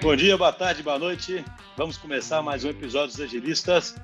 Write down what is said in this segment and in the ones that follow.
Bom dia, boa tarde, boa noite. Vamos começar mais um episódio dos Agilistas.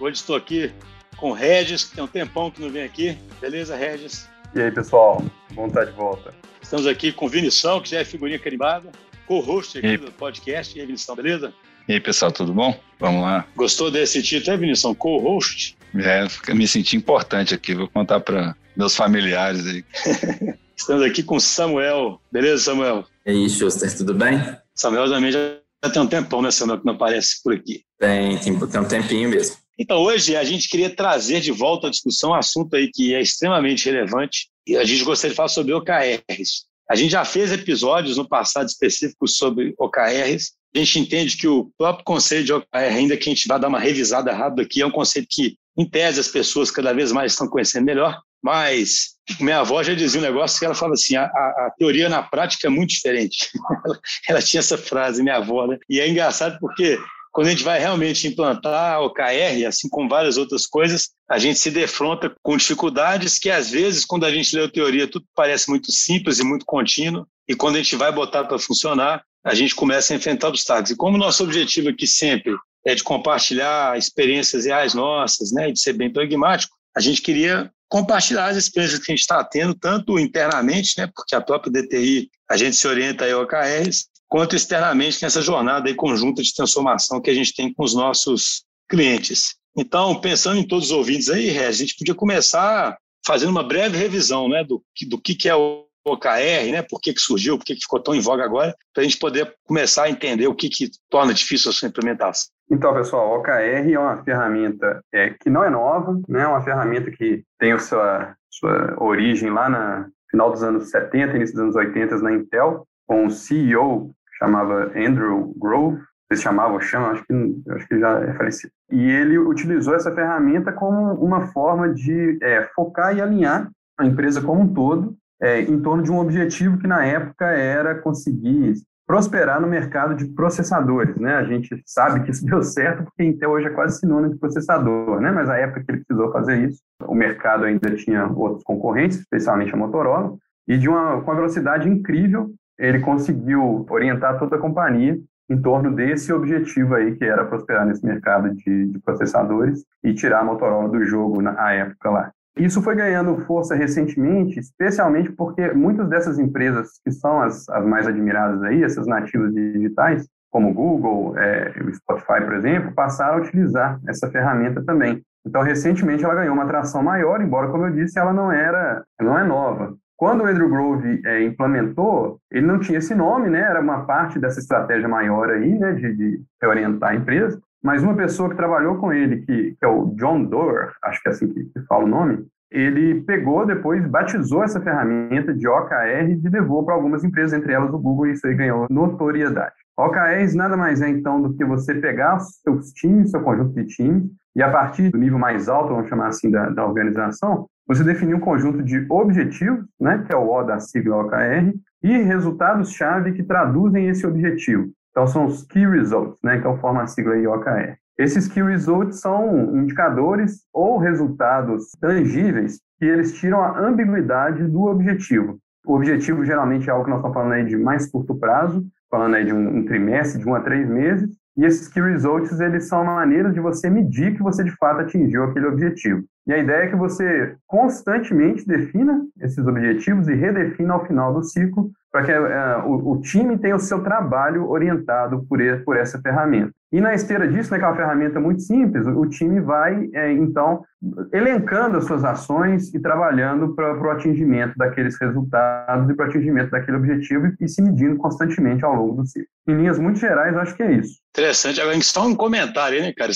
Hoje estou aqui com o Regis, que tem um tempão que não vem aqui. Beleza, Regis? E aí, pessoal? Bom estar de volta. Estamos aqui com o Vinição, que já é figurinha carimbada, co-host aqui do podcast. E aí, Vinição, beleza? E aí, pessoal, tudo bom? Vamos lá. Gostou desse título, é, Vinição? Co-host? É, me senti importante aqui. Vou contar para meus familiares aí. Estamos aqui com o Samuel. Beleza, Samuel? E aí, Schuster, tudo bem? Samuel também já tem um tempão, né, Samuel, que não aparece por aqui. Tem, tem, tem um tempinho mesmo. Então, hoje a gente queria trazer de volta à discussão um assunto aí que é extremamente relevante e a gente gostaria de falar sobre OKRs. A gente já fez episódios no passado específicos sobre OKRs. A gente entende que o próprio conceito de OKR, ainda que a gente vá dar uma revisada rápida aqui, é um conceito que, em tese, as pessoas cada vez mais estão conhecendo melhor. Mas minha avó já dizia um negócio que ela falava assim: a, a, teoria na prática é muito diferente. ela, ela, tinha essa frase, minha avó, né? E é engraçado porque quando a gente vai realmente implantar o OKR, assim como várias outras coisas, a gente se defronta com dificuldades que, às vezes, quando a gente lê a teoria, tudo parece muito simples e muito contínuo, e quando a gente vai botar para funcionar, a gente começa a enfrentar obstáculos. E como nosso objetivo aqui sempre é de compartilhar experiências reais nossas, né, de ser bem pragmático, a gente queria compartilhar as experiências que a gente está tendo, tanto internamente, né, porque a própria DTI, a gente se orienta a OKRs, quanto externamente nessa jornada aí conjunta de transformação que a gente tem com os nossos clientes. Então, pensando em todos os ouvintes aí, Regis, a gente podia começar fazendo uma breve revisão né, do, do que, é o OKR, né, por que, que surgiu, por que, que ficou tão em voga agora, para a gente poder começar a entender o que, que torna difícil a sua implementação. Então, pessoal, o OKR é uma ferramenta é, que não é nova, né? é uma ferramenta que tem sua, sua origem lá no final dos anos 70, início dos anos 80 na Intel, com um CEO que chamava Andrew Grove, eles chamavam, chamam, acho que, acho que já é falecido. E ele utilizou essa ferramenta como uma forma de é, focar e alinhar a empresa como um todo é, em torno de um objetivo que na época era conseguir prosperar no mercado de processadores, né? A gente sabe que isso deu certo porque Intel hoje é quase sinônimo de processador, né? Mas a época que ele precisou fazer isso, o mercado ainda tinha outros concorrentes, especialmente a Motorola, e de uma com uma velocidade incrível, ele conseguiu orientar toda a companhia em torno desse objetivo aí que era prosperar nesse mercado de, de processadores e tirar a Motorola do jogo na época lá. Isso foi ganhando força recentemente, especialmente porque muitas dessas empresas que são as, as mais admiradas aí, essas nativas digitais, como o Google, é, o Spotify, por exemplo, passaram a utilizar essa ferramenta também. Então, recentemente ela ganhou uma atração maior, embora, como eu disse, ela não era, não é nova. Quando o Andrew Grove é, implementou, ele não tinha esse nome, né? Era uma parte dessa estratégia maior aí, né, de, de orientar a empresa. Mas uma pessoa que trabalhou com ele, que, que é o John Doerr, acho que é assim que, que fala o nome, ele pegou depois, batizou essa ferramenta de OKR e levou para algumas empresas, entre elas o Google, e isso aí ganhou notoriedade. OKRs nada mais é, então, do que você pegar seus times, seu conjunto de times, e a partir do nível mais alto, vamos chamar assim, da, da organização, você definir um conjunto de objetivos, né, que é o O da sigla OKR, e resultados-chave que traduzem esse objetivo. Então, são os Key Results, né, que é forma a sigla aí OKR. Esses Key Results são indicadores ou resultados tangíveis que eles tiram a ambiguidade do objetivo. O objetivo geralmente é algo que nós estamos falando aí de mais curto prazo, falando aí de um, um trimestre, de um a três meses, e esses Key Results, eles são maneiras de você medir que você de fato atingiu aquele objetivo. E a ideia é que você constantemente defina esses objetivos e redefina ao final do ciclo para que uh, o, o, time tenha o seu trabalho orientado por, por essa ferramenta. E na esteira disso, né, que é uma ferramenta muito simples, o time vai, é, então, elencando as suas ações e trabalhando para o atingimento daqueles resultados e para o atingimento daquele objetivo e, e se medindo constantemente ao longo do ciclo. Em linhas muito gerais, acho que é isso. Interessante. Agora, só um comentário aí, né, cara?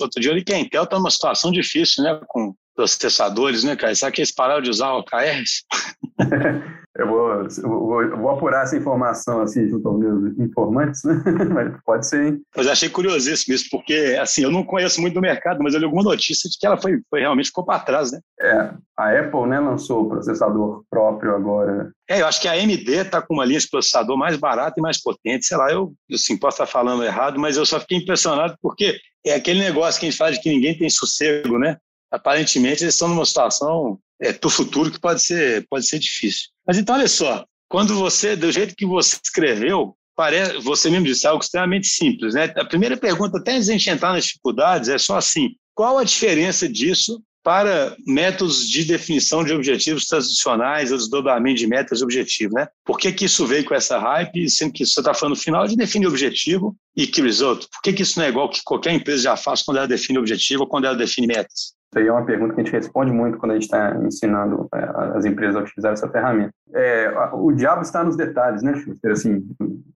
Outro dia eu li que a Intel está numa situação difícil, né, com processadores, né, cara? Será que eles pararam de usar OKRs? Eu vou, eu vou, eu vou, apurar essa informação assim junto aos meus informantes, né? mas pode ser, hein? Mas achei curiosíssimo isso, porque assim, eu não conheço muito do mercado, mas eu li alguma notícia de que ela foi, foi realmente ficou para trás, né? É, a Apple né, lançou o processador próprio agora. É, eu acho que a AMD está com uma linha de processador mais barata e mais potente, sei lá, eu assim, posso estar falando errado, mas eu só fiquei impressionado porque é aquele negócio que a gente fala de que ninguém tem sossego, né? Aparentemente eles estão numa situação é, para o futuro que pode ser, pode ser difícil. Mas então, olha só, quando você, do jeito que você escreveu, parece, você mesmo disse, é algo extremamente simples. Né? A primeira pergunta, até antes de a gente entrar nas dificuldades, é só assim: qual a diferença disso para métodos de definição de objetivos tradicionais, o desdobramento de metas e objetivos, né? Por que, que isso veio com essa hype, sendo que você está falando no final de definir objetivo e que result? Por que, que isso não é igual que qualquer empresa já faz quando ela define objetivo ou quando ela define metas? Isso aí é uma pergunta que a gente responde muito quando a gente está ensinando é, as empresas a utilizar essa ferramenta. É, o diabo está nos detalhes, né? Assim,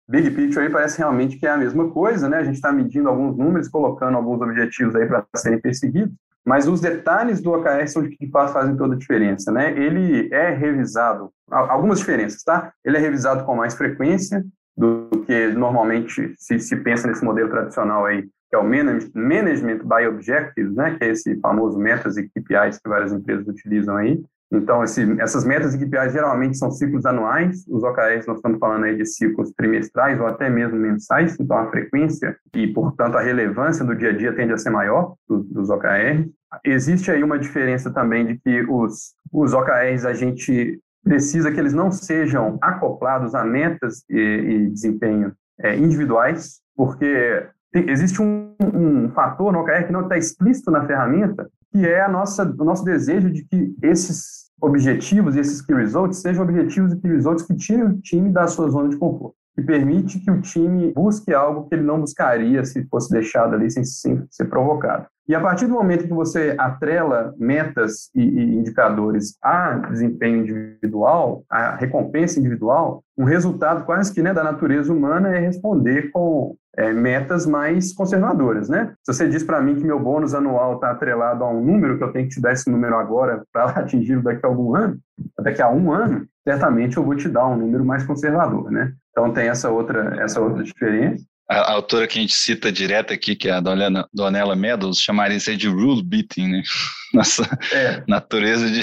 big picture aí parece realmente que é a mesma coisa, né? A gente está medindo alguns números, colocando alguns objetivos aí para serem perseguidos, mas os detalhes do OKR são que de fato fazem toda a diferença, né? Ele é revisado, algumas diferenças, tá? Ele é revisado com mais frequência do que normalmente se, se pensa nesse modelo tradicional aí, que é o Management by Objectives, né? Que é esse famoso metas e KPIs que várias empresas utilizam aí. Então, esse, essas metas e KPIs geralmente são ciclos anuais, os OKRs nós estamos falando aí de ciclos trimestrais ou até mesmo mensais, então a frequência e, portanto, a relevância do dia a dia tende a ser maior dos, dos OKRs. Existe aí uma diferença também de que os, os OKRs a gente precisa que eles não sejam acoplados a metas e, e desempenho é, individuais, porque tem, existe um, um fator no OKR que não está explícito na ferramenta, que é a nossa, o nosso desejo de que esses objetivos e esses key results sejam objetivos e key results que tirem o time da sua zona de conforto, que permite que o time busque algo que ele não buscaria se fosse deixado ali sem, sem ser provocado. E a partir do momento que você atrela metas e, e, indicadores a desempenho individual, a recompensa individual, um resultado quase que né, da natureza humana é responder com é, metas mais conservadoras, né? Se você diz para mim que meu bônus anual está atrelado a um número, que eu tenho que te dar esse número agora para atingir daqui a algum ano, daqui a um ano, certamente eu vou te dar um número mais conservador, né? Então tem essa outra, essa outra diferença. A, a autora que a gente cita direto aqui, que é a Donella, Donella Meadows, chamaria isso de rule beating, né? Nossa é. natureza de,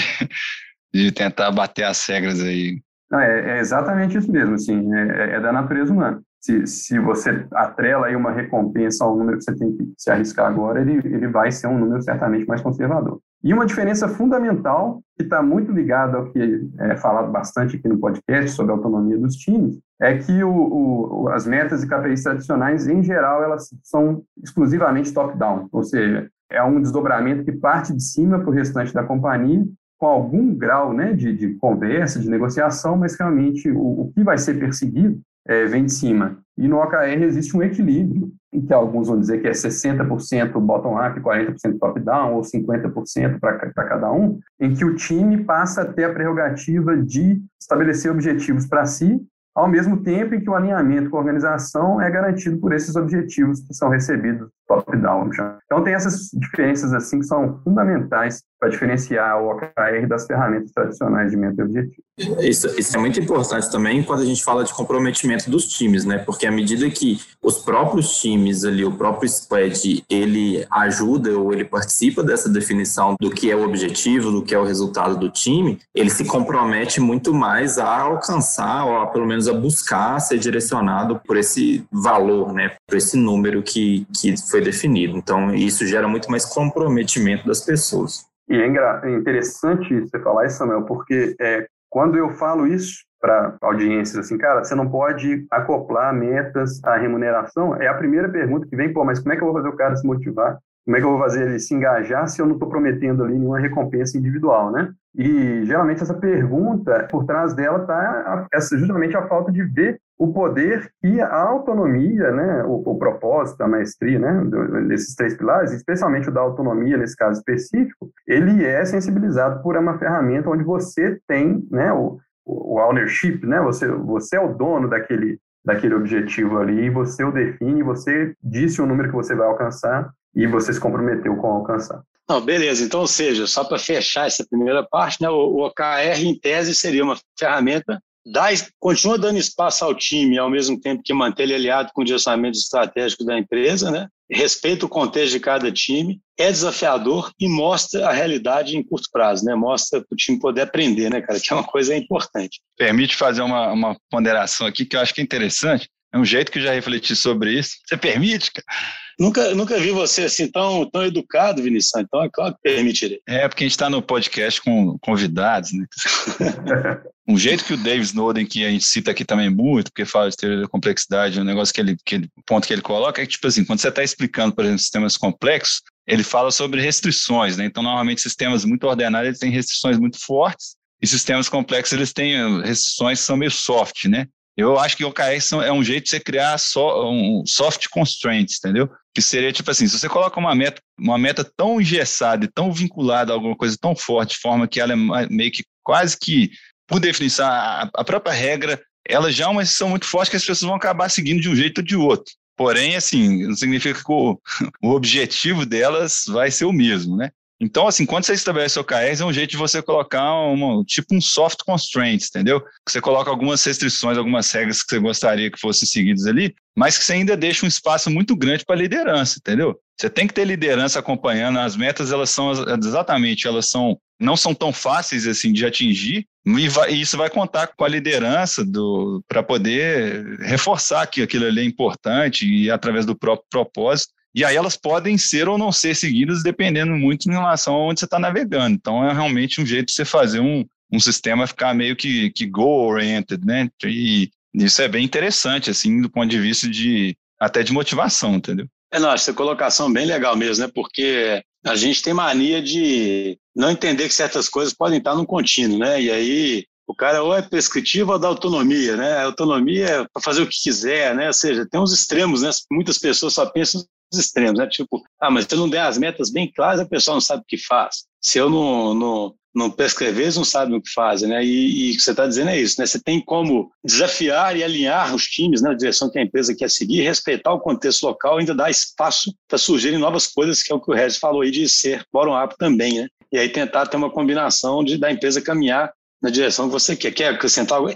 de tentar bater as regras aí. Não, é, é, exatamente isso mesmo, assim, é, é, da natureza humana. Se, se você atrela aí uma recompensa ao número que você tem que se arriscar agora, ele, ele vai ser um número certamente mais conservador. E uma diferença fundamental, que está muito ligada ao que é falado bastante aqui no podcast sobre a autonomia dos times, é que o, o, as metas e KPIs tradicionais, em geral, elas são exclusivamente top-down, ou seja, é um desdobramento que parte de cima para o restante da companhia, com algum grau né, de, de conversa, de negociação, mas realmente o, o que vai ser perseguido é, vem de cima. E no OKR existe um equilíbrio, em que alguns vão dizer que é 60% bottom-up, 40% top-down, ou 50% para cada um, em que o time passa a ter a prerrogativa de estabelecer objetivos para si ao mesmo tempo em que o alinhamento com a organização é garantido por esses objetivos que são recebidos top-down. Então tem essas diferenças assim que são fundamentais para diferenciar o OKR das ferramentas tradicionais de meta objetivo. Isso, isso, é muito importante também quando a gente fala de comprometimento dos times, né? Porque à medida que os próprios times ali, o próprio squad, ele ajuda ou ele participa dessa definição do que é o objetivo, do que é o resultado do time, ele se compromete muito mais a alcançar, ou a, pelo menos a buscar ser direcionado por esse valor, né? Por esse número que, que foi definido. Então, isso gera muito mais comprometimento das pessoas. E é interessante você falar isso, Samuel, porque é, quando eu falo isso para audiências, assim, cara, você não pode acoplar metas à remuneração, é a primeira pergunta que vem, pô, mas como é que eu vou fazer o cara se motivar? Como é que eu vou fazer ele se engajar se eu não estou prometendo ali nenhuma recompensa individual, né? E geralmente essa pergunta, por trás dela está justamente a falta de ver o poder e a autonomia, né, o, o, propósito, a maestria, né, desses três pilares, especialmente o da autonomia nesse caso específico, ele é sensibilizado por uma ferramenta onde você tem, né, o, o ownership, né, você, você é o dono daquele, daquele objetivo ali, você o define, você disse o número que você vai alcançar e você se comprometeu com alcançar. Não, beleza. Então, ou seja, só para fechar essa primeira parte, né, o, OKR, em tese, seria uma ferramenta dá, continua dando espaço ao time, ao mesmo tempo que mantém ele aliado com o direcionamento estratégico da empresa, né? respeita o contexto de cada time, é desafiador e mostra a realidade em curto prazo, né? Mostra para o time poder aprender, né, cara? Que é uma coisa importante. Permite fazer uma, uma ponderação aqui que eu acho que é interessante. É um jeito que eu já refleti sobre isso. Você permite, cara? Nunca, nunca vi você assim tão, tão educado, Vinição. Então é claro que permitirei. É, porque a gente está no podcast com convidados, né? um jeito que o David Snowden, que a gente cita aqui também muito, porque fala de teoria da complexidade, um negócio que ele, que ele, ponto que ele coloca é que, tipo assim, quando você está explicando, por exemplo, sistemas complexos, ele fala sobre restrições, né? Então, normalmente, sistemas muito ordenados, eles têm restrições muito fortes, e sistemas complexos, eles têm restrições que são meio soft, né? Eu acho que o OKR é um jeito de você criar só um soft constraints, entendeu? Que seria tipo assim, se você coloca uma meta, uma meta tão engessada e tão vinculada a alguma coisa tão forte, de forma que ela é meio que quase que, por definição, a, a própria regra, ela já é uma exceção muito forte que as pessoas vão acabar seguindo de um jeito ou de outro. Porém, assim, não significa que o, o objetivo delas vai ser o mesmo, né? Então, assim, quando você estabelece OKRs, é um jeito de você colocar uma, tipo um soft constraints, entendeu? Você coloca algumas restrições, algumas regras que você gostaria que fossem seguidas ali, mas que você ainda deixa um espaço muito grande para liderança, entendeu? Você tem que ter liderança acompanhando as metas, elas são exatamente, elas são não são tão fáceis assim de atingir, e, vai, e isso vai contar com a liderança para poder reforçar que aquilo ali é importante e através do próprio propósito e aí elas podem ser ou não ser seguidas dependendo muito em relação a onde você está navegando. Então é realmente um jeito de você fazer um, um sistema ficar meio que, que goal-oriented, né? E isso é bem interessante, assim, do ponto de vista de até de motivação, entendeu? É, não, essa colocação bem legal mesmo, né? Porque a gente tem mania de não entender que certas coisas podem estar num contínuo, né? E aí o cara ou é prescritivo ou dá autonomia, né? A autonomia é para fazer o que quiser, né? Ou seja, tem uns extremos, né? Muitas pessoas só pensam extremos, né? Tipo, ah, mas se eu não der as metas bem claras, a pessoa não sabe o que faz. Se eu não, não, não prescrever, eles não sabem o que fazem, né? E, e o que você está dizendo é isso, né? Você tem como desafiar e alinhar os times na né? direção que a empresa quer seguir, respeitar o contexto local, ainda dar espaço para surgirem novas coisas, que é o que o Regis falou aí de ser bottom-up também, né? E aí tentar ter uma combinação de da empresa caminhar na direção que você quer. Quer acrescentar algo?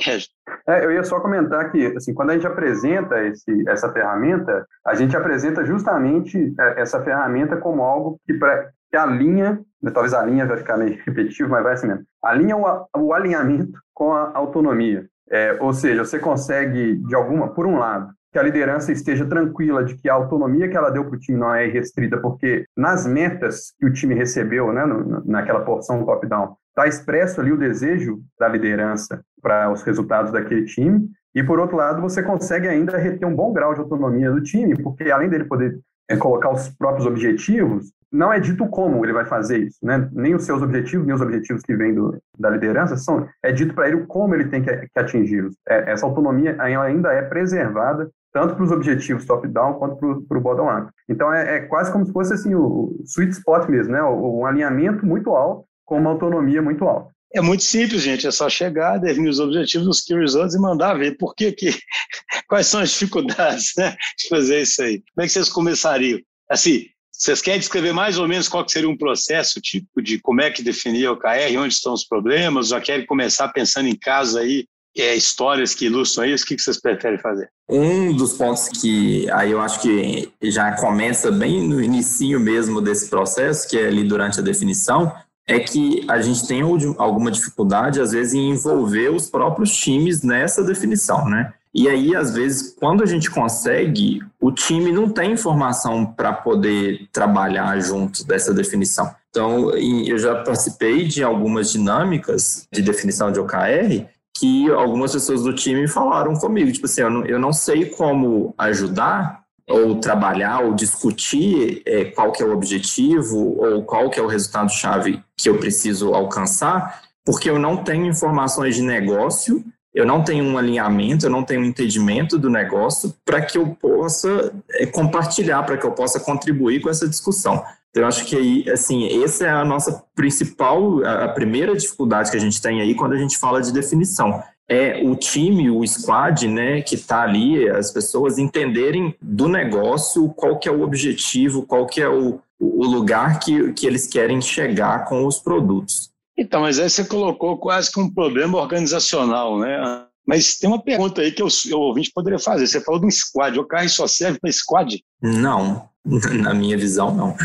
É, eu ia só comentar que, assim, quando a gente apresenta esse, essa ferramenta, a gente apresenta justamente é, essa ferramenta como algo que, pra, que alinha, né, talvez a linha vai ficar meio repetitivo, mas vai assim mesmo, alinha o, o alinhamento com a autonomia. É, ou seja, você consegue, de alguma, por um lado, que a liderança esteja tranquila de que a autonomia que ela deu para o time não é restrita, porque nas metas que o time recebeu, né, naquela porção top-down, está expresso ali o desejo da liderança para os resultados daquele time. E, por outro lado, você consegue ainda reter um bom grau de autonomia do time, porque além dele poder é, colocar os próprios objetivos, não é dito como ele vai fazer isso, né? Nem os seus objetivos, nem os objetivos que vêm da liderança são. É dito para ele como ele tem que, que atingi-los. É, essa autonomia ainda é preservada tanto para os objetivos top-down quanto para o bottom-up. Então é, é, quase como se fosse assim o, o sweet spot mesmo, né? Um alinhamento muito alto com uma autonomia muito alta. É muito simples, gente. É só chegar, definir os objetivos dos key results e mandar ver por que, que quais são as dificuldades né, de fazer isso aí. Como é que vocês começariam? Assim, vocês querem descrever mais ou menos qual seria um processo, tipo, de como é que definir o KR, onde estão os problemas? Já querem começar pensando em casos aí, é, histórias que ilustram isso? O que, que vocês preferem fazer? Um dos pontos que aí eu acho que já começa bem no início mesmo desse processo, que é ali durante a definição, é que a gente tem alguma dificuldade, às vezes, em envolver os próprios times nessa definição, né? E aí, às vezes, quando a gente consegue, o time não tem informação para poder trabalhar junto dessa definição. Então, eu já participei de algumas dinâmicas de definição de OKR que algumas pessoas do time falaram comigo, tipo assim, eu não, eu não sei como ajudar ou trabalhar ou discutir é, qual que é o objetivo ou qual que é o resultado-chave que eu preciso alcançar, porque eu não tenho informações de negócio, eu não tenho um alinhamento, eu não tenho um entendimento do negócio para que eu possa é, compartilhar, para que eu possa contribuir com essa discussão. Então, eu acho que aí, assim, essa é a nossa principal, a primeira dificuldade que a gente tem aí quando a gente fala de definição é o time, o squad, né, que está ali, as pessoas entenderem do negócio qual que é o objetivo, qual que é o, o lugar que, que eles querem chegar com os produtos. Então, mas aí você colocou quase que um problema organizacional, né? Mas tem uma pergunta aí que o, o ouvinte poderia fazer. Você falou de um squad. O carro só serve para squad? Não, na minha visão, não.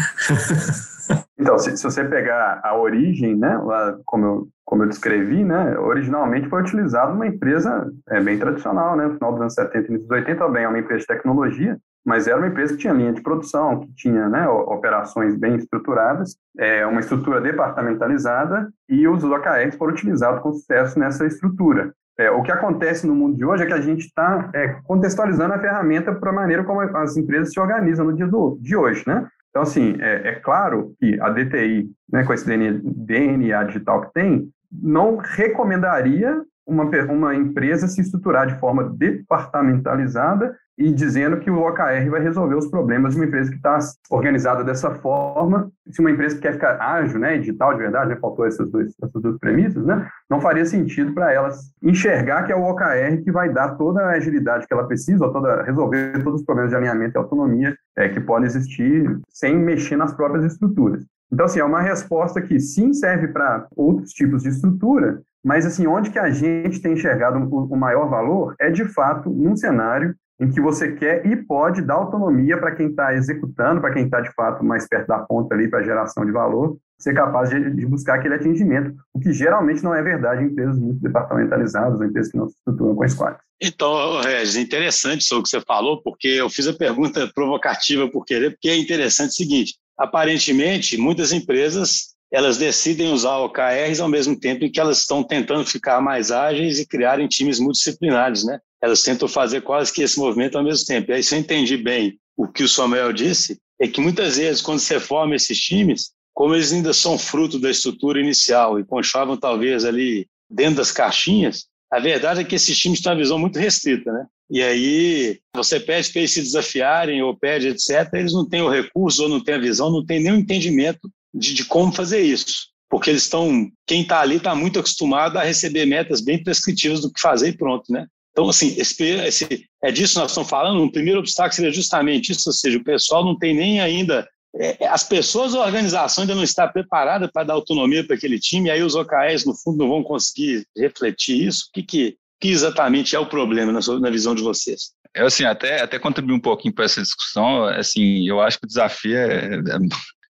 Então, se, se, você pegar a origem, né, lá, como eu, como eu descrevi, né, originalmente foi utilizado uma empresa é, bem tradicional, né, no final dos anos 70 e início dos 80, bem, é uma empresa de tecnologia, mas era uma empresa que tinha linha de produção, que tinha né, operações bem estruturadas, é, uma estrutura departamentalizada, e os OKRs foram utilizados com sucesso nessa estrutura. É, o que acontece no mundo de hoje é que a gente está é, contextualizando a ferramenta para a maneira como as empresas se organizam no dia do, de hoje, né? Então, assim, é, é claro que a DTI, né, com esse DNA, DNA digital que tem, não recomendaria uma, uma empresa se estruturar de forma departamentalizada e dizendo que o OKR vai resolver os problemas de uma empresa que está organizada dessa forma. Se uma empresa que quer ficar ágil, né, digital de verdade, né, faltou essas, dois, essas duas premissas, né, não faria sentido para elas enxergar que é o OKR que vai dar toda a agilidade que ela precisa, toda, resolver todos os problemas de alinhamento e autonomia é, que podem existir sem mexer nas próprias estruturas. Então, assim, é uma resposta que sim serve para outros tipos de estrutura, mas, assim, onde que a gente tem enxergado o maior valor é, de fato, num cenário em que você quer e pode dar autonomia para quem está executando, para quem está, de fato, mais perto da ponta ali para geração de valor, ser capaz de, de, buscar aquele atingimento, o que geralmente não é verdade em empresas muito departamentalizadas, ou empresas que não se estruturam com squads. Então, Regis, interessante isso que você falou, porque eu fiz a pergunta provocativa por querer, porque é interessante o seguinte, aparentemente, muitas empresas elas decidem usar OKRs ao mesmo tempo em que elas estão tentando ficar mais ágeis e criarem times multidisciplinares, né? Elas tentam fazer quase que esse movimento ao mesmo tempo. E aí, se eu entendi bem o que o Samuel disse, é que muitas vezes, quando você forma esses times, como eles ainda são fruto da estrutura inicial e conchavam talvez ali dentro das caixinhas, a verdade é que esses times têm uma visão muito restrita, né? E aí você pede para eles se desafiarem ou pede etc, eles não têm o recurso ou não têm a visão, não têm o entendimento de, de como fazer isso. Porque eles estão, quem está ali está muito acostumado a receber metas bem prescritivas do que fazer e pronto, né? Então, assim, esse, esse, é disso que nós estamos falando. Um primeiro obstáculo seria justamente isso, ou seja, o pessoal não tem nem ainda. É, as pessoas, a organização ainda não está preparada para dar autonomia para aquele time, e aí os OKRs, no fundo, não vão conseguir refletir isso. O que, que, que exatamente é o problema na, sua, na visão de vocês? Eu, assim, até, até contribuir um pouquinho para essa discussão, assim, eu acho que o desafio é, é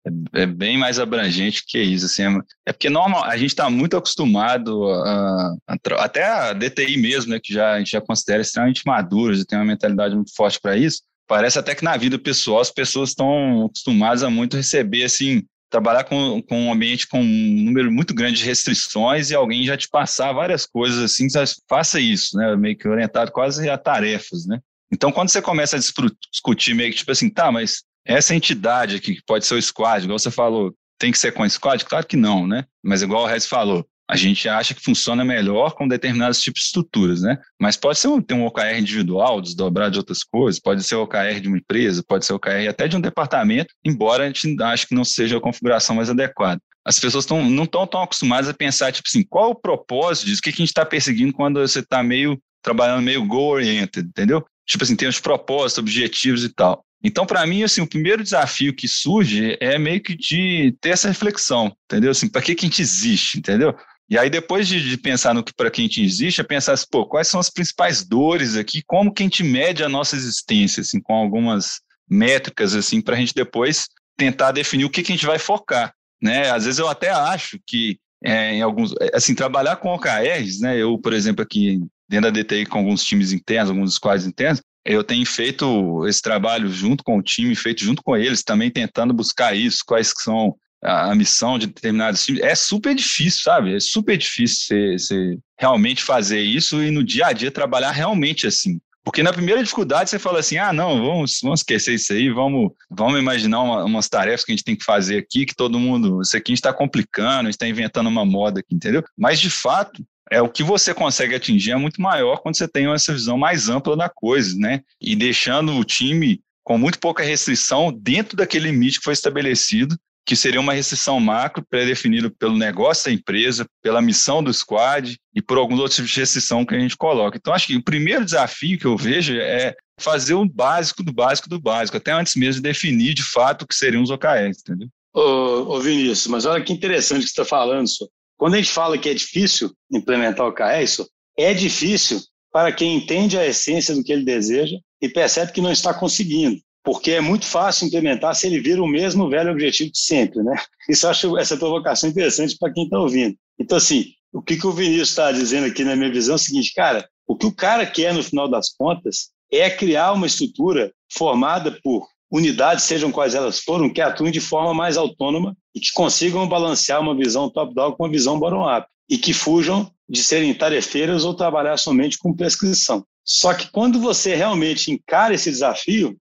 é, é, bem mais abrangente que isso. Assim, é porque normal, a gente está muito acostumado a, a, até a DTI mesmo, né, que já, a gente já considera extremamente maduros e tem uma mentalidade muito forte para isso. Parece até que na vida pessoal as pessoas estão acostumadas a muito receber assim trabalhar com, com um ambiente com um número muito grande de restrições e alguém já te passar várias coisas assim, faça isso, né? Meio que orientado quase a tarefas, né? Então, quando você começa a discutir meio que tipo assim, tá, mas essa entidade aqui, que pode ser o squad, igual você falou, tem que ser com squad? Claro que não, né? Mas igual o Rez falou, a gente acha que funciona melhor com determinados tipos de estruturas, né? Mas pode ser um, ter um OKR individual, desdobrado de outras coisas, pode ser o OKR de uma empresa, pode ser o OKR até de um departamento, embora a gente ache que não seja a configuração mais adequada. As pessoas tão, não estão tão acostumadas a pensar, tipo assim, qual o propósito disso? O que, que a gente está perseguindo quando você está meio trabalhando meio goal-oriented, entendeu? Tipo assim, tem os propósitos, objetivos e tal. Então, para mim, assim, o primeiro desafio que surge é meio que de ter essa reflexão, entendeu? Assim, para que, que a gente existe, entendeu? E aí, depois de, de pensar no que para quem a gente existe, é pensar assim, pô, quais são as principais dores aqui, como que a gente mede a nossa existência, assim, com algumas métricas, assim, para a gente depois tentar definir o que, que a gente vai focar, né? Às vezes eu até acho que é, em alguns, assim, trabalhar com OKRs, né? Eu, por exemplo, aqui dentro da DTI com alguns times internos, alguns squads internos, eu tenho feito esse trabalho junto com o time, feito junto com eles, também tentando buscar isso, quais são a, missão de determinados times. É super difícil, sabe? É super difícil você, realmente fazer isso e no dia a dia trabalhar realmente assim. Porque na primeira dificuldade você fala assim: ah, não, vamos, vamos esquecer isso aí, vamos, vamos imaginar uma, umas tarefas que a gente tem que fazer aqui, que todo mundo, isso aqui a gente está complicando, a gente está inventando uma moda aqui, entendeu? Mas de fato, é o que você consegue atingir é muito maior quando você tem essa visão mais ampla da coisa, né? E deixando o time com muito pouca restrição dentro daquele limite que foi estabelecido, que seria uma restrição macro pré-definida pelo negócio da empresa, pela missão do squad e por alguns outros tipos de restrição que a gente coloca. Então, acho que o primeiro desafio que eu vejo é fazer o básico do básico do básico, até antes mesmo de definir de fato o que seriam os OKRs, entendeu? Ô, ô Vinícius, mas olha que interessante que você está falando, senhor. Quando a gente fala que é difícil implementar o KS, é difícil para quem entende a essência do que ele deseja e percebe que não está conseguindo, porque é muito fácil implementar se ele vira o mesmo velho objetivo de sempre, né? Isso eu acho essa provocação interessante para quem está ouvindo. Então, assim, o que, que o Vinícius está dizendo aqui na minha visão é o seguinte, cara, o que o cara quer no final das contas é criar uma estrutura formada por unidades, sejam quais elas forem, que atuem de forma mais autônoma e que consigam balancear uma visão top-down com uma visão bottom-up e que fujam de serem tarefeiras ou trabalhar somente com prescrição. Só que quando você realmente encara esse desafio,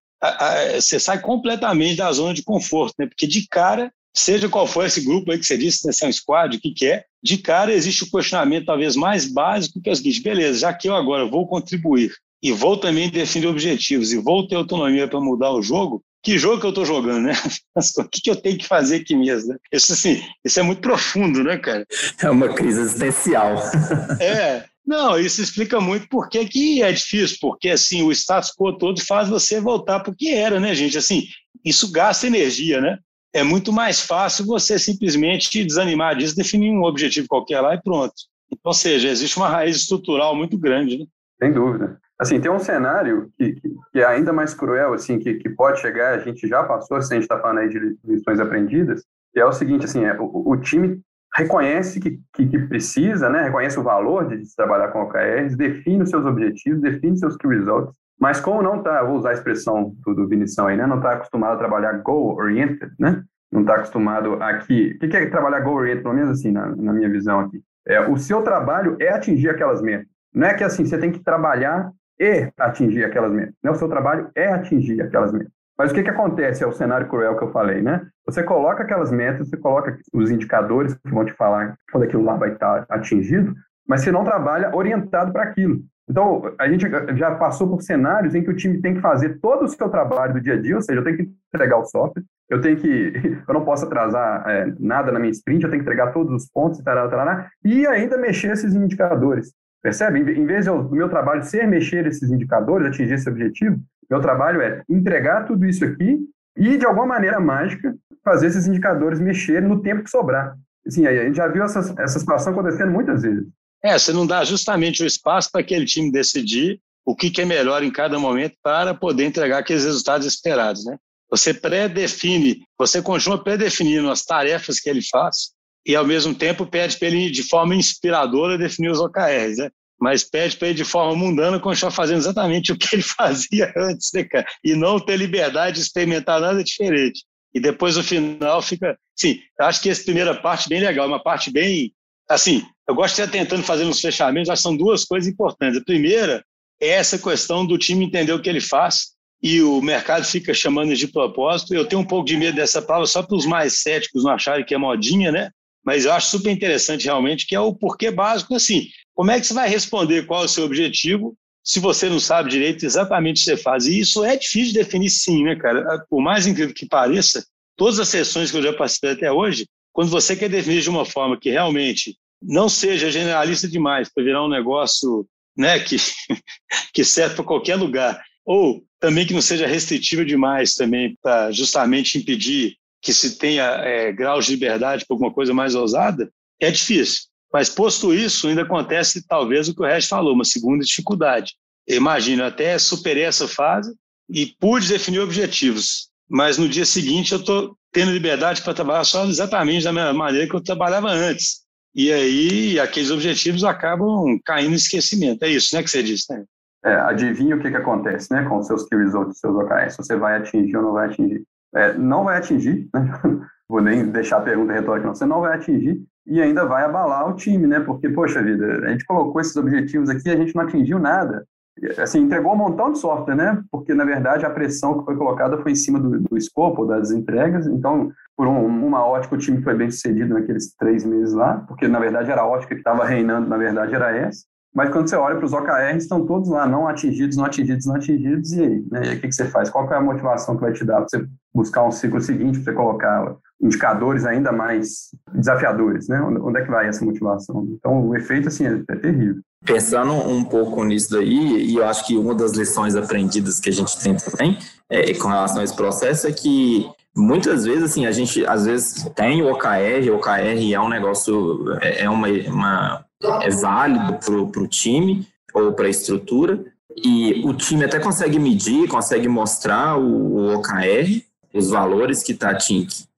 você sai completamente da zona de conforto, né? porque de cara, seja qual for esse grupo aí que você disse, né, se é um squad, o que, que é, de cara existe o questionamento talvez mais básico, que é o seguinte, beleza, já que eu agora vou contribuir e vou também definir objetivos e vou ter autonomia para mudar o jogo, que jogo que eu estou jogando, né? O que, que eu tenho que fazer aqui mesmo? Né? Isso, assim, isso é muito profundo, né, cara? É uma crise existencial. É, não, isso explica muito por que, que é difícil, porque assim, o status quo todo faz você voltar para o que era, né, gente? Assim, isso gasta energia, né? É muito mais fácil você simplesmente desanimar disso, definir um objetivo qualquer lá e pronto. Então, ou seja, existe uma raiz estrutural muito grande, né? Sem dúvida. Assim, tem um cenário que, que, é ainda mais cruel, assim, que, que pode chegar, a gente já passou, se a gente está falando aí de lições aprendidas, que é o seguinte, assim, é, o, o time reconhece que, que, que, precisa, né, reconhece o valor de, de trabalhar com OKRs, define os seus objetivos, define seus key results, mas como não está, vou usar a expressão do, do Vinição aí, né, não está acostumado a trabalhar goal-oriented, né, não está acostumado aqui, o que, que é trabalhar goal-oriented, pelo menos assim, na, na minha visão aqui, é, o seu trabalho é atingir aquelas metas, não é que assim, você tem que trabalhar e atingir aquelas metas, né, o seu trabalho é atingir aquelas metas. Mas o que, que acontece? É o cenário cruel que eu falei, né? Você coloca aquelas metas, você coloca os indicadores que vão te falar quando aquilo lá vai estar atingido, mas você não trabalha orientado para aquilo. Então, a gente já passou por cenários em que o time tem que fazer todo o seu trabalho do dia a dia, ou seja, eu tenho que entregar o software, eu tenho que, eu não posso atrasar é, nada na minha sprint, eu tenho que entregar todos os pontos, tarará, tarará, e ainda mexer esses indicadores. Percebe? Em vez do meu trabalho ser mexer esses indicadores, atingir esse objetivo, meu trabalho é entregar tudo isso aqui e, de alguma maneira mágica, fazer esses indicadores mexerem no tempo que sobrar. Assim, a gente já viu essa, essa situação acontecendo muitas vezes. É, você não dá justamente o espaço para aquele time decidir o que, que é melhor em cada momento para poder entregar aqueles resultados esperados, né? Você pré-define, você continua pré-definindo as tarefas que ele faz e, ao mesmo tempo, pede para ele, de forma inspiradora, definir os OKRs, né? mas pede para ele de forma mundana continuar fazendo exatamente o que ele fazia antes, né, cara? E não ter liberdade de experimentar nada diferente. E depois, no final, fica. Sim, acho que essa primeira parte é bem legal, uma parte bem. Assim, eu gosto de estar tentando fazer uns fechamentos, acho que são duas coisas importantes. A primeira é essa questão do time entender o que ele faz e o mercado fica chamando de propósito. Eu tenho um pouco de medo dessa palavra só para os mais céticos não acharem que é modinha, né? Mas eu acho super interessante realmente que é o porquê básico, assim, como é que você vai responder qual é o seu objetivo se você não sabe direito exatamente o que você faz? E isso é difícil de definir sim, né, cara? Por mais incrível que pareça, todas as sessões que eu já participei até hoje, quando você quer definir de uma forma que realmente não seja generalista demais para virar um negócio né, que, que serve para qualquer lugar, ou também que não seja restritiva demais também para justamente impedir que se tenha é, graus de liberdade para alguma coisa mais ousada, é difícil. Mas, posto isso, ainda acontece talvez o que o Regis falou, uma segunda dificuldade. Imagina, até superei essa fase e pude definir objetivos, mas no dia seguinte eu estou tendo liberdade para trabalhar só exatamente da mesma maneira que eu trabalhava antes. E aí aqueles objetivos acabam caindo em esquecimento. É isso, né, que você disse, né? É, adivinha o que, que acontece, né, com os seus key results, seus OKRs, se você vai atingir ou não vai atingir. É, não vai atingir, né? vou nem deixar a pergunta retórica, não, você não vai atingir, e ainda vai abalar o time, né? Porque, poxa vida, a gente colocou esses objetivos aqui e a gente não atingiu nada. Assim, entregou um montão de software, né? Porque, na verdade, a pressão que foi colocada foi em cima do, do escopo das entregas. Então, por um, uma ótica, o time foi bem sucedido naqueles três meses lá, porque, na verdade, era a ótica que estava reinando, na verdade, era essa. Mas quando você olha para os OKRs, estão todos lá, não atingidos, não atingidos, não atingidos, e aí? Né? E aí, o que, que você faz? Qual é a motivação que vai te dar para você buscar um ciclo seguinte, para você colocar indicadores ainda mais desafiadores, né? Onde é que vai essa motivação? Então, o efeito, assim, é, é terrível. Pensando um pouco nisso daí, e eu acho que uma das lições aprendidas que a gente tem também é, com relação a esse processo é que muitas vezes, assim, a gente às vezes tem o OKR, o OKR é um negócio, é, é uma, uma é válido para o time ou para a estrutura, e o time até consegue medir, consegue mostrar o, o OKR, os valores que tá,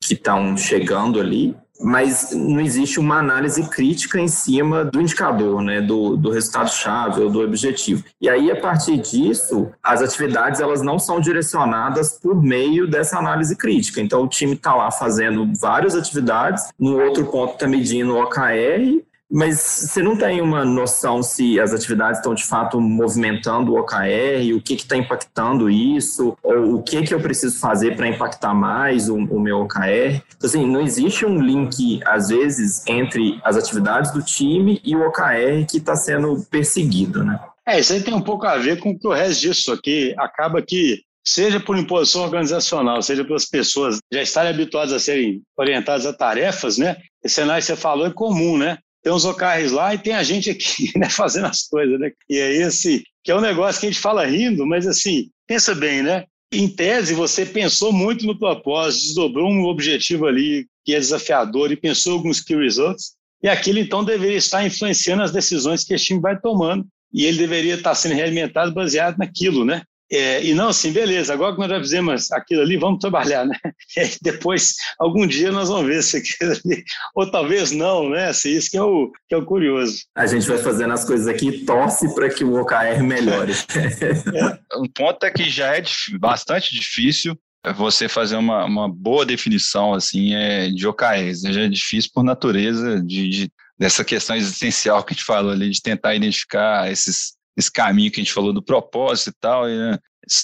estão chegando ali, mas não existe uma análise crítica em cima do indicador, né, do, do resultado-chave ou do objetivo. E aí, a partir disso, as atividades elas não são direcionadas por meio dessa análise crítica. Então, o time está lá fazendo várias atividades, no outro ponto está medindo o OKR, mas você não tem uma noção se as atividades estão de fato movimentando o OKR, o que está impactando isso, ou o que, que eu preciso fazer para impactar mais o, o, meu OKR. Então, assim, não existe um link, às vezes, entre as atividades do time e o OKR que está sendo perseguido, né? É, isso aí tem um pouco a ver com o que o resto disso aqui acaba que seja por imposição organizacional, seja pelas pessoas já estarem habituadas a serem orientadas a tarefas, né? Esse cenário que você falou é comum, né? Tem os OKRs lá e tem a gente aqui né, fazendo as coisas, né? E é esse que é um negócio que a gente fala rindo, mas assim, pensa bem, né? Em tese, você pensou muito no propósito, desdobrou um objetivo ali que é desafiador e pensou alguns key results, e aquilo então deveria estar influenciando as decisões que esse time vai tomando, e ele deveria estar sendo realimentado baseado naquilo, né? É, e não assim, beleza, agora que nós já fizemos aquilo ali, vamos trabalhar, né? depois, algum dia nós vamos ver se aquilo ali, ou talvez não, né? Assim, isso que é, o, que é o curioso. A gente vai fazendo as coisas aqui e torce para que o OKR melhore. é. Um ponto é que já é bastante difícil você fazer uma, uma boa definição assim é de OKRs. Já é difícil por natureza de, de, dessa questão existencial que a gente falou ali, de tentar identificar esses esse caminho que a gente falou do propósito e tal. E, né?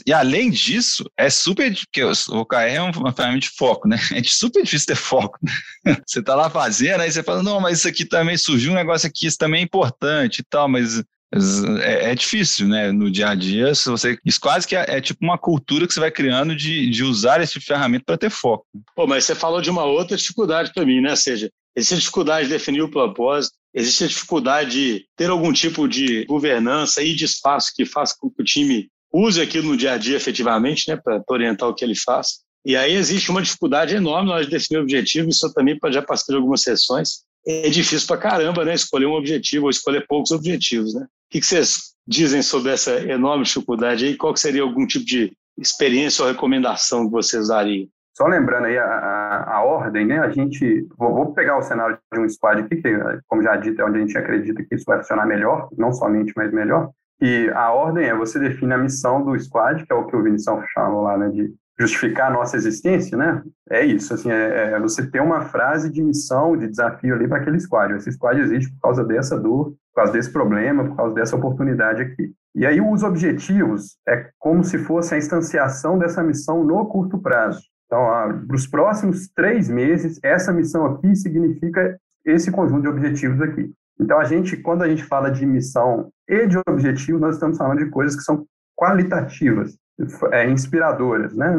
e além disso, é super. Porque o OKR é uma ferramenta de foco, né? É super difícil ter foco. Você tá lá fazendo, aí você fala, não, mas isso aqui também surgiu um negócio aqui, isso também é importante e tal, mas é, é, difícil, né? No dia a dia, se você, isso quase que é, é, tipo uma cultura que você vai criando de, de usar esse tipo ferramenta para ter foco. Pô, mas você falou de uma outra dificuldade para mim, né? Ou seja, existe a dificuldade de definir o propósito, existe a dificuldade de ter algum tipo de governança e de espaço que faça com que o time use aquilo no dia a dia efetivamente, né? Para orientar o que ele faz. E aí existe uma dificuldade enorme na hora de definir o objetivo, isso eu também já passei algumas sessões. É difícil para caramba, né? Escolher um objetivo ou escolher poucos objetivos, né? O que vocês dizem sobre essa enorme dificuldade aí? Qual seria algum tipo de experiência ou recomendação que vocês dariam? Só lembrando aí a, a, a ordem, né? A gente, vou, vou, pegar o cenário de um squad aqui, que, como já dito, é onde a gente acredita que isso vai funcionar melhor, não somente, mas melhor. E a ordem é você define a missão do squad, que é o que o Vinição chamou lá, né? De justificar a nossa existência, né? É isso, assim, é, é você ter uma frase de missão, de desafio ali para aquele squad. Esse squad existe por causa dessa dor, por causa desse problema, por causa dessa oportunidade aqui. E aí os objetivos é como se fosse a instanciação dessa missão no curto prazo. Então, para os próximos três meses, essa missão aqui significa esse conjunto de objetivos aqui. Então, a gente, quando a gente fala de missão e de objetivo, nós estamos falando de coisas que são qualitativas é, inspiradoras, né,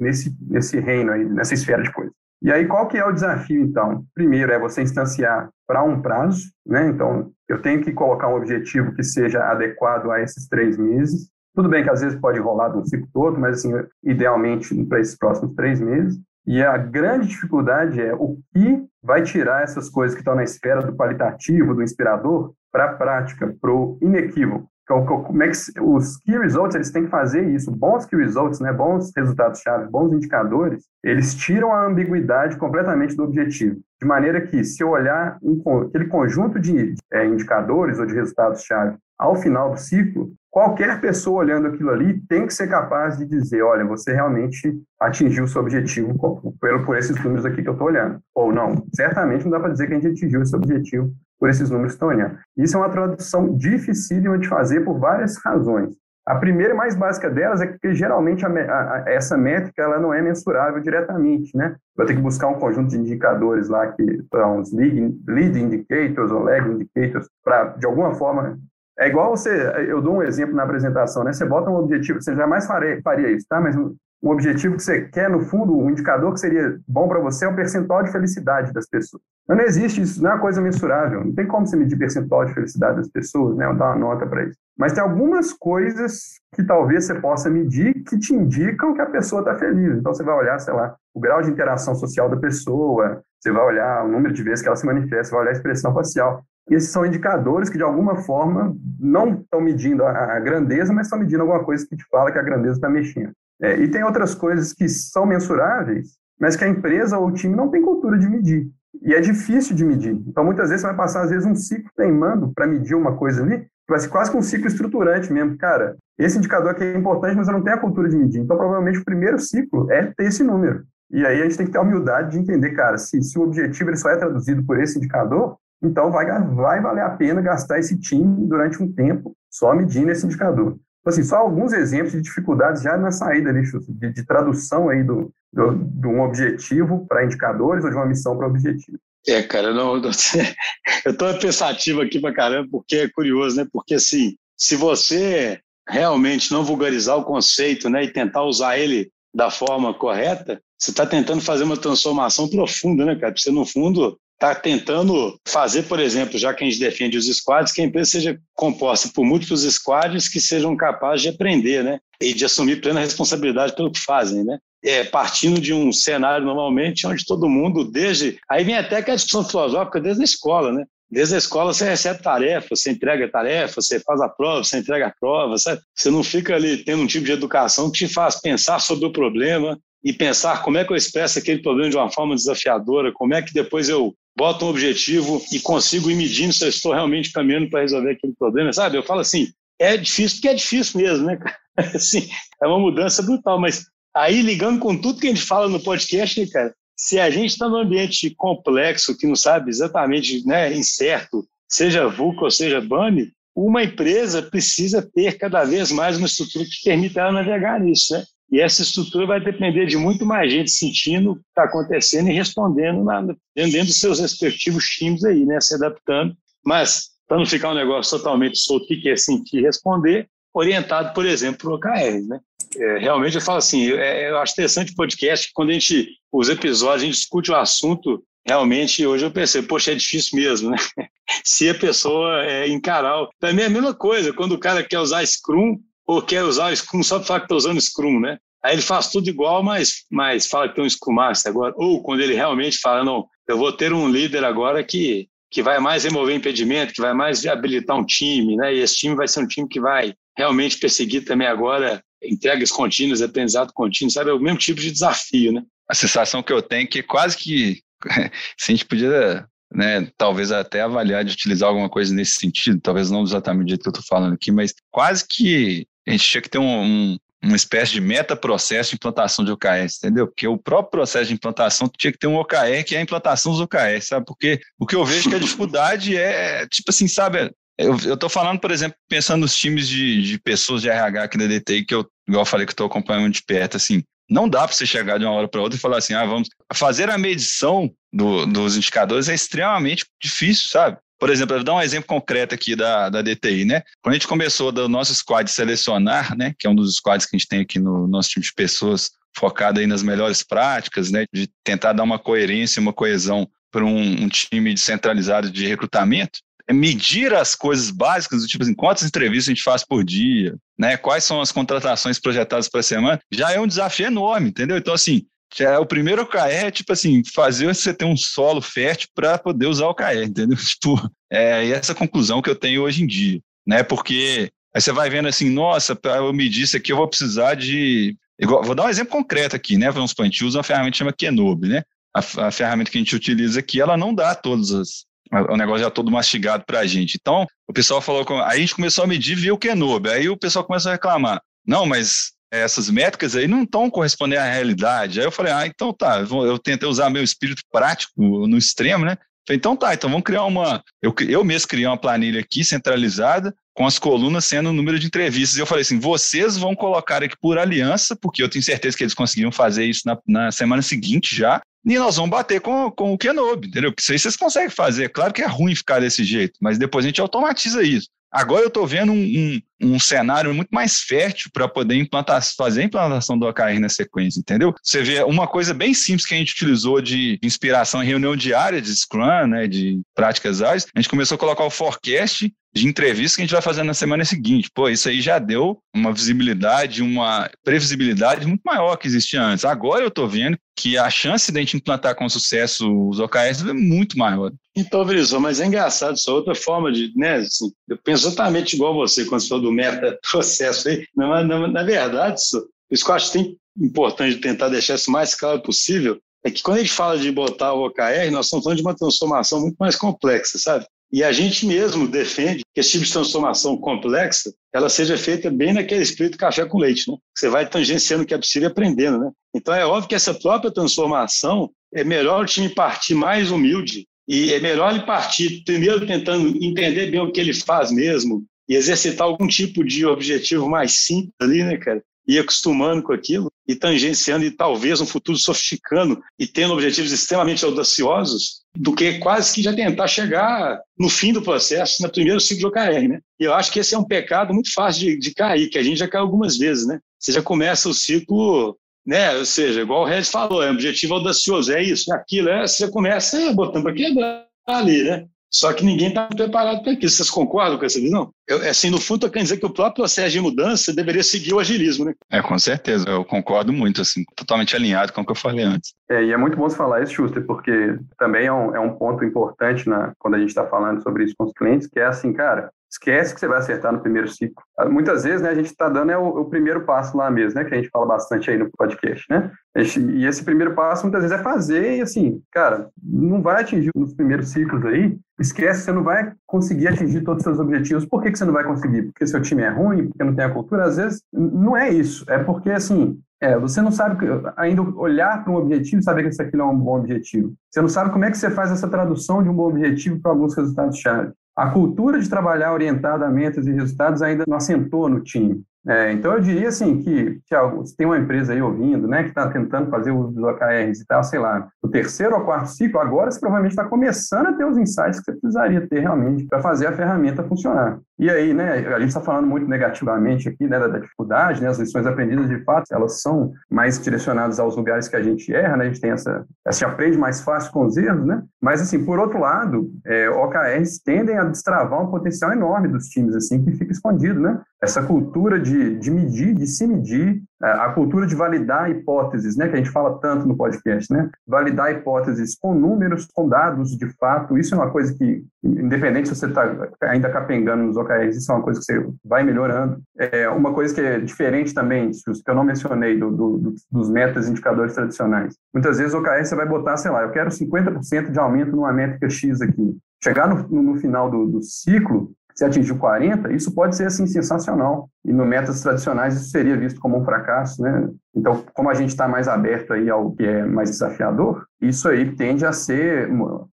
nesse, nesse reino aí, nessa esfera de coisas. E aí, qual que é o desafio, então? Primeiro é você instanciar para um prazo, né? Então, eu tenho que colocar um objetivo que seja adequado a esses três meses. Tudo bem que às vezes pode rolar um ciclo todo, mas assim, idealmente para esses próximos três meses. E a grande dificuldade é o que vai tirar essas coisas que estão na esfera do qualitativo, do inspirador, para a prática, para o inequívoco. Então, como é que os key results eles têm que fazer isso? Bons key results, né, bons resultados-chave, bons indicadores, eles tiram a ambiguidade completamente do objetivo. De maneira que, se eu olhar um, aquele conjunto de é, indicadores ou de resultados-chave ao final do ciclo, qualquer pessoa olhando aquilo ali tem que ser capaz de dizer, olha, você realmente atingiu o seu objetivo por, por esses números aqui que eu estou olhando. Ou não, certamente não dá para dizer que a gente atingiu esse objetivo por esses números que estão olhando. Isso é uma tradução dificílima de fazer por várias razões. A primeira e mais básica delas é que geralmente a, a, essa métrica ela não é mensurável diretamente, né? Vai ter que buscar um conjunto de indicadores lá que são os lead, lead indicators ou lag indicators para de alguma forma é igual você, eu dou um exemplo na apresentação, né? Você bota um objetivo, você jamais faria, faria isso, tá? Mas um, um objetivo que você quer, no fundo, um indicador que seria bom para você é o percentual de felicidade das pessoas. Mas não existe isso, não é uma coisa mensurável. Não tem como você medir percentual de felicidade das pessoas, né? Dar uma nota para isso. Mas tem algumas coisas que talvez você possa medir que te indicam que a pessoa está feliz. Então você vai olhar, sei lá, o grau de interação social da pessoa, você vai olhar o número de vezes que ela se manifesta, você vai olhar a expressão facial. Esses são indicadores que, de alguma forma, não estão medindo a, grandeza, mas estão medindo alguma coisa que te fala que a grandeza está mexendo. É, e tem outras coisas que são mensuráveis, mas que a empresa ou o time não tem cultura de medir. e é difícil de medir. Então, muitas vezes, você vai passar, às vezes, um ciclo teimando para medir uma coisa ali, vai ser quase que um ciclo estruturante mesmo. Cara, esse indicador aqui é importante, mas eu não tenho a cultura de medir. Então, provavelmente, o primeiro ciclo é ter esse número. E aí a gente tem que ter a humildade de entender, cara, se, se o objetivo ele só é traduzido por esse indicador, então vai, vai valer a pena gastar esse time durante um tempo só medindo esse indicador. Então, assim, só alguns exemplos de dificuldades já na saída ali, de, de tradução aí do, do, de um objetivo para indicadores ou de uma missão para objetivo. É, cara, não, eu estou pensativo aqui para caramba, porque é curioso, né? Porque, assim, se você realmente não vulgarizar o conceito né, e tentar usar ele da forma correta, você está tentando fazer uma transformação profunda, né, cara? Você, no fundo, está tentando fazer, por exemplo, já que a gente defende os squads, que a empresa seja composta por múltiplos squads que sejam capazes de aprender, né? E de assumir plena responsabilidade pelo que fazem, né? É, partindo de um cenário normalmente onde todo mundo, desde. Aí vem até que a discussão filosófica desde a escola, né? Desde a escola você recebe tarefa, você entrega tarefa, você faz a prova, você entrega a prova, sabe? Você não fica ali tendo um tipo de educação que te faz pensar sobre o problema e pensar como é que eu expresso aquele problema de uma forma desafiadora, como é que depois eu boto um objetivo e consigo ir medindo se eu estou realmente caminhando para resolver aquele problema, sabe? Eu falo assim, é difícil porque é difícil mesmo, né? Assim, é uma mudança brutal, mas aí ligando com tudo que a gente fala no podcast, né, cara, se a gente está num ambiente complexo, que não sabe exatamente, né, incerto, seja VUCA ou seja BAMI, uma empresa precisa ter cada vez mais uma estrutura que permita ela navegar nisso, né? E essa estrutura vai depender de muito mais gente sentindo o que está acontecendo e respondendo na, dos seus respectivos times aí, né? Se adaptando. Mas, para não ficar um negócio totalmente solto, o que é sentir e responder, orientado, por exemplo, para o OKR, né? É, realmente eu falo assim, é, eu acho interessante o podcast, que quando a gente, os episódios, a gente discute o assunto, realmente hoje eu pensei, poxa, é difícil mesmo, né? Se a pessoa é, encarar. Também é a mesma coisa, quando o cara quer usar Scrum, ou quer usar o Scrum só para falar que está usando Scrum, né? Aí ele faz tudo igual, mas, mas fala que tem um Scrum Master agora. Ou quando ele realmente fala, não, eu vou ter um líder agora que, que vai mais remover impedimento, que vai mais habilitar um time, né? E esse time vai ser um time que vai realmente perseguir também agora entregas contínuas, aprendizado contínuo, sabe? É o mesmo tipo de desafio, né? A sensação que eu tenho é que quase que se a gente podia né, talvez até avaliar de utilizar alguma coisa nesse sentido, talvez não exatamente do jeito que eu estou falando aqui, mas quase que a gente tinha que ter um, um, uma espécie de meta-processo de implantação de OKRs, entendeu? Porque o próprio processo de implantação tinha que ter um OKR, que é a implantação dos OKRs, sabe? Porque o que eu vejo que a dificuldade é, tipo assim, sabe, eu, estou falando, por exemplo, pensando nos times de, de pessoas de RH aqui da DTI, que eu, igual eu falei, que estou acompanhando de perto, assim, não dá para você chegar de uma hora para outra e falar assim, ah, vamos fazer a medição do, dos indicadores é extremamente difícil, sabe? Por exemplo, eu vou dar um exemplo concreto aqui da, da DTI, né? Quando a gente começou do nosso squad selecionar, né, que é um dos squads que a gente tem aqui no nosso time de pessoas, focado aí nas melhores práticas, né, de tentar dar uma coerência, uma coesão para um, um time descentralizado de recrutamento, é medir as coisas básicas, do tipo assim, quantas entrevistas a gente faz por dia, né? Quais são as contratações projetadas para a semana, já é um desafio enorme, entendeu? Então, assim, é o primeiro OKR é, tipo assim, fazer você ter um solo fértil para poder usar o OKR, entendeu? Tipo, é essa conclusão que eu tenho hoje em dia, né? Porque aí você vai vendo assim, nossa, para eu medir isso aqui, eu vou precisar de. Igual, vou dar um exemplo concreto aqui, né? Vamos supor, a gente usa uma ferramenta que chama Kenobi, né? A, a ferramenta que a gente utiliza aqui, ela não dá todas as. O negócio já todo mastigado para a gente. Então, o pessoal falou. Aí a gente começou a medir via o Kenobi. Aí o pessoal começou a reclamar. Não, mas essas métricas aí não estão correspondendo à realidade. Aí eu falei, ah, então tá, eu tentei usar meu espírito prático no extremo, né? Falei, então tá, então vamos criar uma. Eu, eu mesmo criei uma planilha aqui centralizada, com as colunas sendo o número de entrevistas. E eu falei assim: vocês vão colocar aqui por aliança, porque eu tenho certeza que eles conseguiram fazer isso na, na semana seguinte já. E nós vamos bater com, com o Kenobi, entendeu? Porque isso aí vocês conseguem fazer. Claro que é ruim ficar desse jeito, mas depois a gente automatiza isso. Agora eu estou vendo um, um, um, cenário muito mais fértil para poder implantar, fazer a implantação do OKR na sequência, entendeu? Você vê uma coisa bem simples que a gente utilizou de inspiração em reunião diária de Scrum, né, de práticas ágeis, a gente começou a colocar o forecast de entrevista que a gente vai fazer na semana seguinte. Pô, isso aí já deu uma visibilidade, uma previsibilidade muito maior que existia antes. Agora eu estou vendo que a chance de a gente implantar com sucesso os OKRs é muito maior. Então, Vinícius, mas é engraçado, isso é outra forma de, né, assim, eu penso exatamente igual você quando você falou do meta-processo aí, na, na, verdade, isso, isso que eu acho tem importante tentar deixar isso mais claro possível, é que quando a gente fala de botar o OKR, nós estamos falando de uma transformação muito mais complexa, sabe? E a gente mesmo defende que esse tipo de transformação complexa ela seja feita bem naquele espírito café com leite, né? Você vai tangenciando o que é possível e aprendendo, né? Então é óbvio que essa própria transformação é melhor o time partir mais humilde e é melhor ele partir primeiro tentando entender bem o que ele faz mesmo e exercitar algum tipo de objetivo mais simples ali, né, cara? E acostumando com aquilo e tangenciando e talvez um futuro sofisticando e tendo objetivos extremamente audaciosos do que quase que já tentar chegar no fim do processo, no primeiro ciclo de OKR, né? E eu acho que esse é um pecado muito fácil de, de cair, que a gente já caiu algumas vezes, né? Você já começa o ciclo né? Ou seja, igual o Regis falou, é um objetivo audacioso, é isso, é aquilo, é, você começa é, botando para quebrar ali, né? Só que ninguém está preparado para aquilo. Vocês concordam com essa visão? Eu, assim, no fundo, eu quero dizer que o próprio processo de mudança deveria seguir o agilismo, né? É, com certeza. Eu concordo muito, assim, totalmente alinhado com o que eu falei antes. É, e é muito bom você falar isso, Schuster, porque também é um, é um ponto importante na, quando a gente está falando sobre isso com os clientes, que é assim, cara, esquece que você vai acertar no primeiro ciclo. Muitas vezes, né, a gente está dando é o, o, primeiro passo lá mesmo, né, que a gente fala bastante aí no podcast, né? Gente, e esse primeiro passo muitas vezes é fazer e assim, cara, não vai atingir nos primeiros ciclos aí, esquece, você não vai conseguir atingir todos os seus objetivos. Por que, que você não vai conseguir? Porque seu time é ruim, porque não tem a cultura? Às vezes, não é isso. É porque, assim, é, você não sabe ainda olhar para um objetivo e saber que esse aqui é um bom objetivo. Você não sabe como é que você faz essa tradução de um bom objetivo para alguns resultados-chave. A cultura de trabalhar orientada a metas e resultados ainda não assentou no time. É, então, eu diria assim que, Tiago, se tem uma empresa aí ouvindo, né, que está tentando fazer o uso dos OKRs e tal, sei lá, o terceiro ou quarto ciclo, agora você provavelmente está começando a ter os insights que você precisaria ter realmente para fazer a ferramenta funcionar. E aí, né, a gente está falando muito negativamente aqui, né, da, da, dificuldade, né, as lições aprendidas de fato, elas são mais direcionadas aos lugares que a gente erra, né, a gente tem essa, a gente aprende mais fácil com os erros, né, mas assim, por outro lado, é, OKRs tendem a destravar um potencial enorme dos times, assim, que fica escondido, né, essa cultura de, de medir, de se medir, é, a cultura de validar hipóteses, né, que a gente fala tanto no podcast, né, validar hipóteses com números, com dados de fato, isso é uma coisa que, independente se você está ainda capengando nos OKRs, isso é uma coisa que você vai melhorando. É uma coisa que é diferente também, que eu não mencionei, do, do, dos metas indicadores tradicionais. Muitas vezes o OKR você vai botar, sei lá, eu quero 50% de aumento numa métrica X aqui. Chegar no, no final do, do ciclo, se atingiu 40, isso pode ser assim sensacional. E no metas tradicionais isso seria visto como um fracasso, né? Então, como a gente está mais aberto aí ao que é mais desafiador, isso aí tende a ser,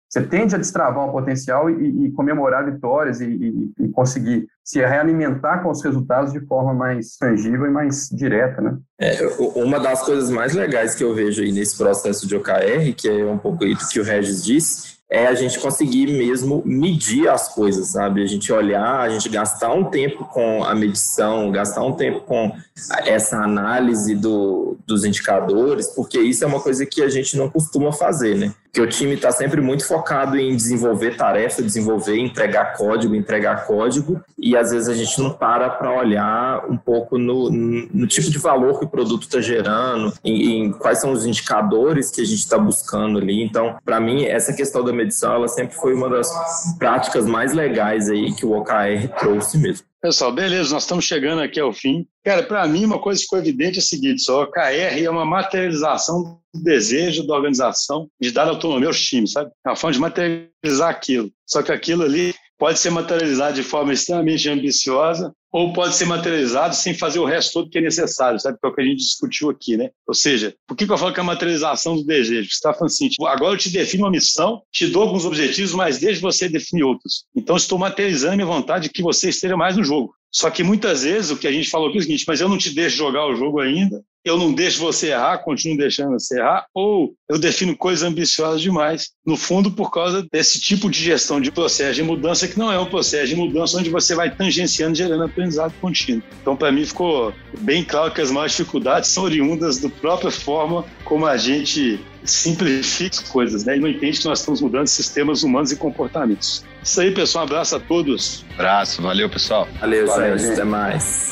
você tende a destravar o potencial e, e comemorar vitórias e, e, e, conseguir se realimentar com os resultados de forma mais tangível e mais direta, né? É, uma das coisas mais legais que eu vejo aí nesse processo de OKR, que é um pouco isso que o Regis disse, é a gente conseguir mesmo medir as coisas, sabe? A gente olhar, a gente gastar um tempo com a medição, gastar um tempo com essa análise do, dos indicadores, porque isso é uma coisa que a gente não costuma fazer, né? Porque o time está sempre muito focado em desenvolver tarefa, desenvolver, entregar código, entregar código, e às vezes a gente não para para olhar um pouco no, no, tipo de valor que o produto está gerando, em, em, quais são os indicadores que a gente está buscando ali. Então, para mim, essa questão da medição, ela sempre foi uma das práticas mais legais aí que o OKR trouxe mesmo. Pessoal, beleza, nós estamos chegando aqui ao fim. Cara, para mim, uma coisa que ficou evidente é a seguinte: só o OKR é uma materialização do desejo da organização de dar autonomia aos times, sabe? É uma forma de materializar aquilo. Só que aquilo ali pode ser materializado de forma extremamente ambiciosa ou pode ser materializado sem fazer o resto todo que é necessário, sabe? Que é o que a gente discutiu aqui, né? Ou seja, por que, que eu falo que é a materialização do desejo? Você está falando assim, tipo, agora eu te defino uma missão, te dou alguns objetivos, mas desde você definir outros. Então, estou materializando a minha vontade de que você esteja mais no jogo. Só que muitas vezes o que a gente falou aqui é o seguinte, mas eu não te deixo jogar o jogo ainda, eu não deixo você errar, continuo deixando você errar, ou eu defino coisas ambiciosas demais, no fundo por causa desse tipo de gestão de processo de mudança que não é um processo de mudança onde você vai tangenciando, gerando aprendizado contínuo. Então, para mim, ficou bem claro que as maiores dificuldades são oriundas da própria forma como a gente simplifica as coisas, né? E não entende que nós estamos mudando sistemas humanos e comportamentos. Isso aí, pessoal. Um abraço a todos. Abraço. Valeu, pessoal. Valeu, Valeu gente. Até mais.